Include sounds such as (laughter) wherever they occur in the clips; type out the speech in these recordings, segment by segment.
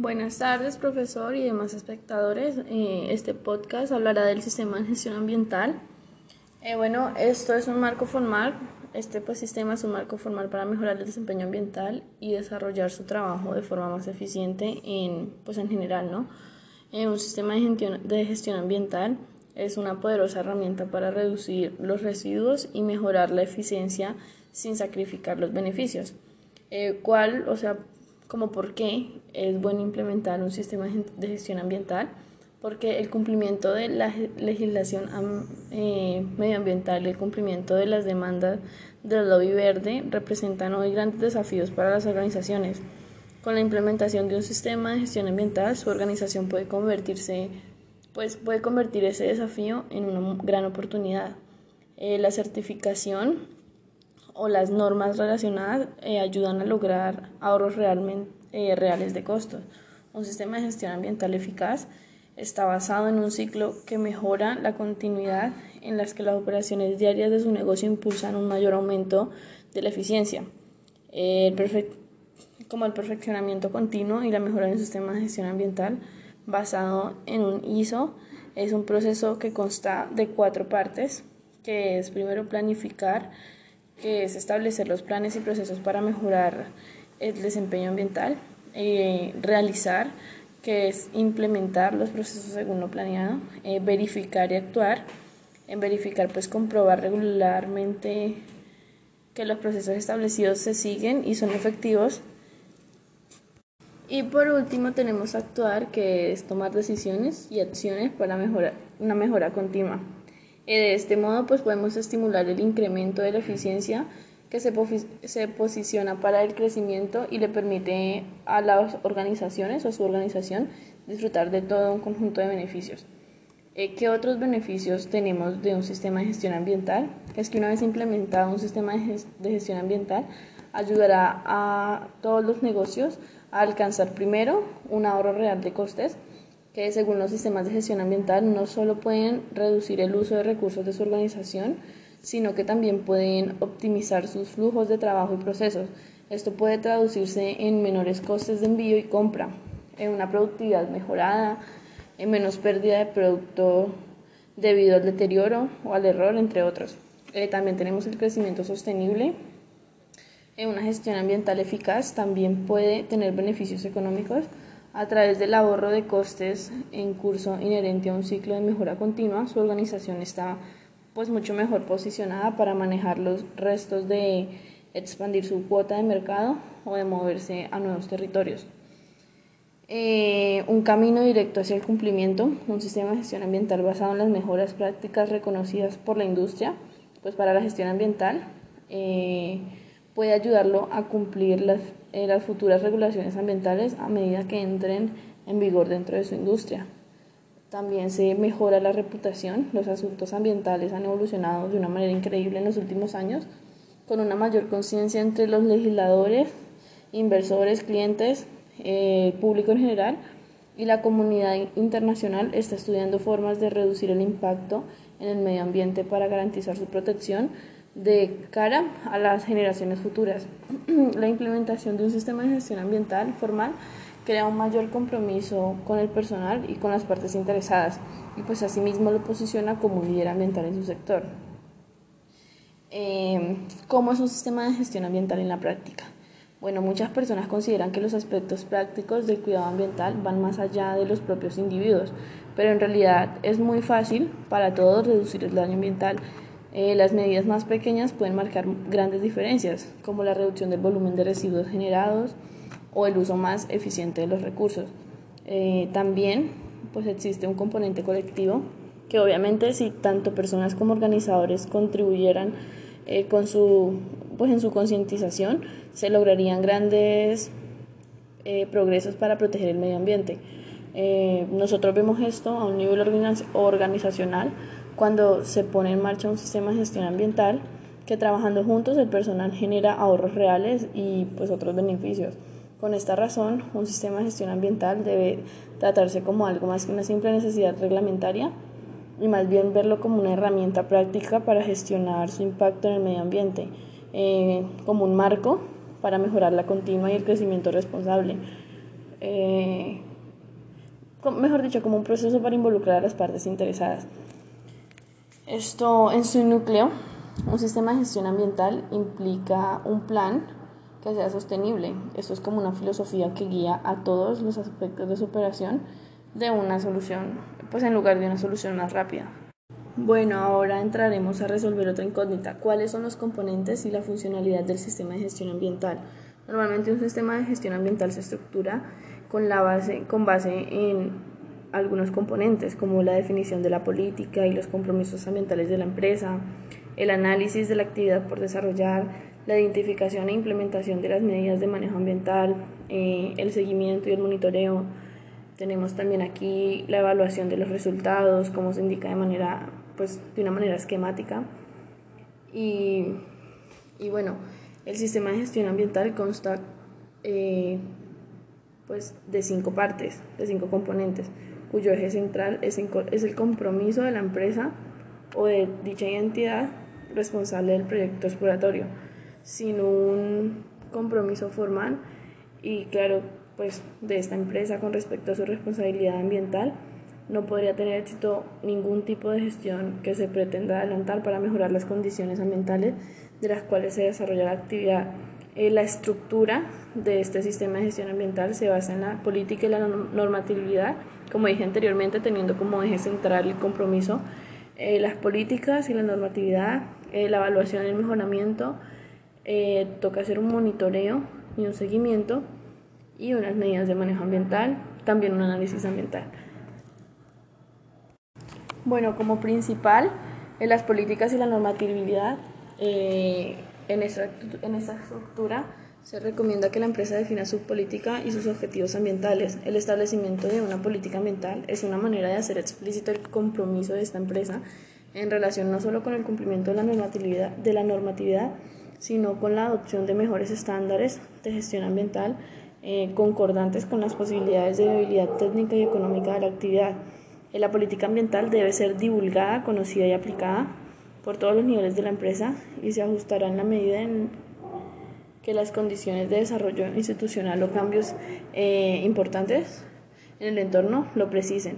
Buenas tardes, profesor y demás espectadores. Eh, este podcast hablará del sistema de gestión ambiental. Eh, bueno, esto es un marco formal. Este pues, sistema es un marco formal para mejorar el desempeño ambiental y desarrollar su trabajo de forma más eficiente en, pues, en general. ¿no? Eh, un sistema de gestión, de gestión ambiental es una poderosa herramienta para reducir los residuos y mejorar la eficiencia sin sacrificar los beneficios. ¿Cuál, o sea, como por qué es bueno implementar un sistema de gestión ambiental, porque el cumplimiento de la legislación eh, medioambiental y el cumplimiento de las demandas del lobby verde representan hoy grandes desafíos para las organizaciones. Con la implementación de un sistema de gestión ambiental, su organización puede convertirse, pues puede convertir ese desafío en una gran oportunidad. Eh, la certificación o las normas relacionadas eh, ayudan a lograr ahorros realmente, eh, reales de costos. Un sistema de gestión ambiental eficaz está basado en un ciclo que mejora la continuidad en las que las operaciones diarias de su negocio impulsan un mayor aumento de la eficiencia, como el perfeccionamiento continuo y la mejora de un sistema de gestión ambiental basado en un ISO. Es un proceso que consta de cuatro partes, que es primero planificar, que es establecer los planes y procesos para mejorar el desempeño ambiental, eh, realizar, que es implementar los procesos según lo planeado, eh, verificar y actuar. En verificar, pues comprobar regularmente que los procesos establecidos se siguen y son efectivos. Y por último tenemos actuar, que es tomar decisiones y acciones para mejorar, una mejora continua. Eh, de este modo, pues podemos estimular el incremento de la eficiencia que se, se, posiciona para el crecimiento y le permite a las organizaciones o a su organización disfrutar de todo un conjunto de beneficios. Eh, ¿Qué otros beneficios tenemos de un sistema de gestión ambiental? Es que una vez implementado un sistema de gestión ambiental, ayudará a todos los negocios a alcanzar primero un ahorro real de costes, que según los sistemas de gestión ambiental no solo pueden reducir el uso de recursos de su organización, sino que también pueden optimizar sus flujos de trabajo y procesos. Esto puede traducirse en menores costes de envío y compra, en una productividad mejorada, en menos pérdida de producto debido al deterioro o al error, entre otros. Eh, también tenemos el crecimiento sostenible. En una gestión ambiental eficaz también puede tener beneficios económicos a través del ahorro de costes en curso inherente a un ciclo de mejora continua, su organización está pues mucho mejor posicionada para manejar los restos de expandir su cuota de mercado o de moverse a nuevos territorios. Eh, un camino directo hacia el cumplimiento, un sistema de gestión ambiental basado en las mejoras prácticas reconocidas por la industria, pues para la gestión ambiental. Eh, puede ayudarlo a cumplir las, eh, las futuras regulaciones ambientales a medida que entren en vigor dentro de su industria. También se mejora la reputación. Los asuntos ambientales han evolucionado de una manera increíble en los últimos años, con una mayor conciencia entre los legisladores, inversores, clientes, eh, público en general y la comunidad internacional está estudiando formas de reducir el impacto en el medio ambiente para garantizar su protección de cara a las generaciones futuras. (clears throat) La implementación de un sistema de gestión ambiental formal crea un mayor compromiso con el personal y con las partes interesadas y pues asimismo lo posiciona como líder ambiental en su sector. Eh, ¿Cómo es un sistema de gestión ambiental en la práctica? Bueno, muchas personas consideran que los aspectos prácticos del cuidado ambiental van más allá de los propios individuos, pero en realidad es muy fácil para todos reducir el daño ambiental eh, las medidas más pequeñas pueden marcar grandes diferencias, como la reducción del volumen de residuos generados o el uso más eficiente de los recursos. Eh, también pues existe un componente colectivo que obviamente si tanto personas como organizadores contribuyeran eh, con su, pues en su concientización, se lograrían grandes progresos para proteger el medio ambiente. nosotros vemos esto a un nivel organizacional cuando se pone en marcha un sistema de gestión ambiental que trabajando juntos el personal genera ahorros reales y pues otros beneficios. Con esta razón, un sistema de gestión ambiental debe tratarse como algo más que una simple necesidad reglamentaria y más bien verlo como una herramienta práctica para gestionar su impacto en el medio ambiente, eh, como un marco para mejorar la continua y el crecimiento responsable. eh, mejor dicho, como un proceso para involucrar a las partes interesadas. Esto en su núcleo, un sistema de gestión ambiental implica un plan que sea sostenible. Esto es como una filosofía que guía a todos los aspectos de su operación de una solución, pues en lugar de una solución más rápida. Bueno, ahora entraremos a resolver otra incógnita. ¿Cuáles son los componentes y la funcionalidad del sistema de gestión ambiental? Normalmente un sistema de gestión ambiental se estructura con, la base, con base en algunos componentes como la definición de la política y los compromisos ambientales de la empresa, el análisis de la actividad por desarrollar, la identificación e implementación de las medidas de manejo ambiental, eh, el seguimiento y el monitoreo. Tenemos también aquí la evaluación de los resultados, como se indica de manera pues de una manera esquemática. Y, y bueno, el sistema de gestión ambiental consta eh, pues de cinco partes, de cinco componentes, cuyo eje central es, el compromiso de la empresa o de dicha entidad responsable del proyecto exploratorio, sin un compromiso formal y claro, pues de esta empresa con respecto a su responsabilidad ambiental no podría tener éxito ningún tipo de gestión que se pretenda adelantar para mejorar las condiciones ambientales de las cuales se desarrolla la actividad. Eh, la estructura de este sistema de gestión ambiental se basa en la política y la normatividad, como dije anteriormente, teniendo como eje central el compromiso, eh, las políticas y la normatividad, eh, la evaluación y el mejoramiento, toca hacer un monitoreo y un seguimiento y unas medidas de manejo ambiental, también un análisis ambiental. Bueno, como principal, en las políticas y la normatividad, eh, en, esta, en esta estructura se recomienda que la empresa defina su política y sus objetivos ambientales. El establecimiento de una política ambiental es una manera de hacer explícito el compromiso de esta empresa en relación no solo con el cumplimiento de la normatividad, de la normatividad sino con la adopción de mejores estándares de gestión ambiental eh, concordantes con las posibilidades de viabilidad técnica y económica de la actividad. La política ambiental debe ser divulgada, conocida y aplicada por todos los niveles de la empresa y se ajustará en la medida en que las condiciones de desarrollo institucional o cambios eh, importantes en el entorno lo precisen.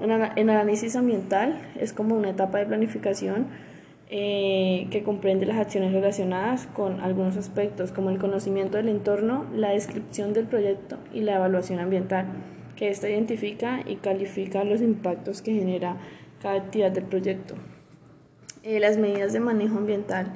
El análisis ambiental es como una etapa de planificación eh, que comprende las acciones relacionadas con algunos aspectos como el conocimiento del entorno, la descripción del proyecto y la evaluación ambiental que ésta identifica y califica los impactos que genera cada actividad del proyecto. Eh, las medidas de manejo ambiental.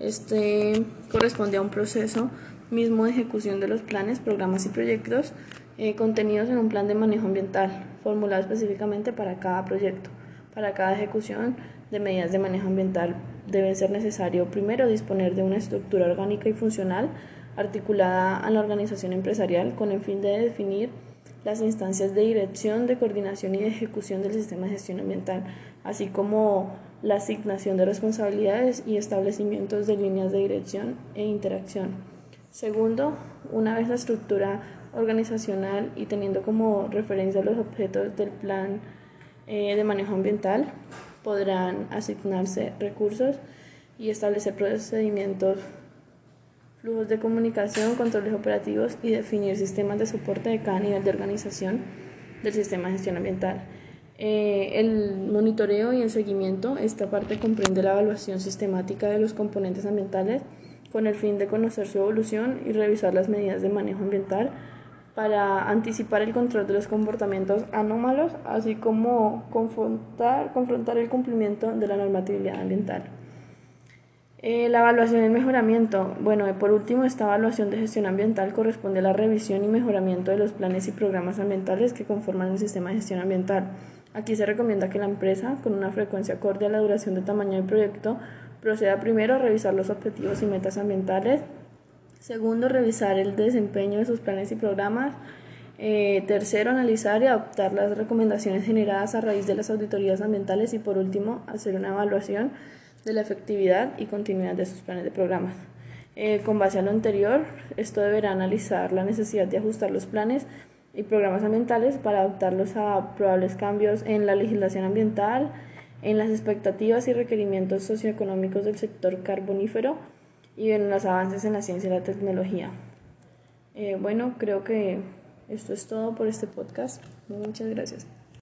Este corresponde a un proceso mismo de ejecución de los planes, programas y proyectos eh, contenidos en un plan de manejo ambiental, formulado específicamente para cada proyecto. Para cada ejecución de medidas de manejo ambiental debe ser necesario primero disponer de una estructura orgánica y funcional articulada a la organización empresarial con el fin de definir las instancias de dirección, de coordinación y de ejecución del sistema de gestión ambiental, así como la asignación de responsabilidades y establecimientos de líneas de dirección e interacción. Segundo, una vez la estructura organizacional y teniendo como referencia los objetos del plan eh, de manejo ambiental, podrán asignarse recursos y establecer procedimientos flujos de comunicación, controles operativos y definir sistemas de soporte de cada nivel de organización del sistema de gestión ambiental. Eh, el monitoreo y el seguimiento, esta parte comprende la evaluación sistemática de los componentes ambientales con el fin de conocer su evolución y revisar las medidas de manejo ambiental para anticipar el control de los comportamientos anómalos, así como confrontar, confrontar el cumplimiento de la normatividad ambiental. Eh, la evaluación y el mejoramiento. Bueno, por último, esta evaluación de gestión ambiental corresponde a la revisión y mejoramiento de los planes y programas ambientales que conforman el sistema de gestión ambiental. Aquí se recomienda que la empresa, con una frecuencia acorde a la duración de tamaño del proyecto, proceda primero a revisar los objetivos y metas ambientales, segundo, revisar el desempeño de sus planes y programas, eh, tercero, analizar y adoptar las recomendaciones generadas a raíz de las auditorías ambientales y por último, hacer una evaluación de la efectividad y continuidad de sus planes de programas. Eh, con base a lo anterior, esto deberá analizar la necesidad de ajustar los planes y programas ambientales para adaptarlos a probables cambios en la legislación ambiental, en las expectativas y requerimientos socioeconómicos del sector carbonífero y en los avances en la ciencia y la tecnología. Eh, bueno, creo que Esto es todo por este podcast. Muchas gracias.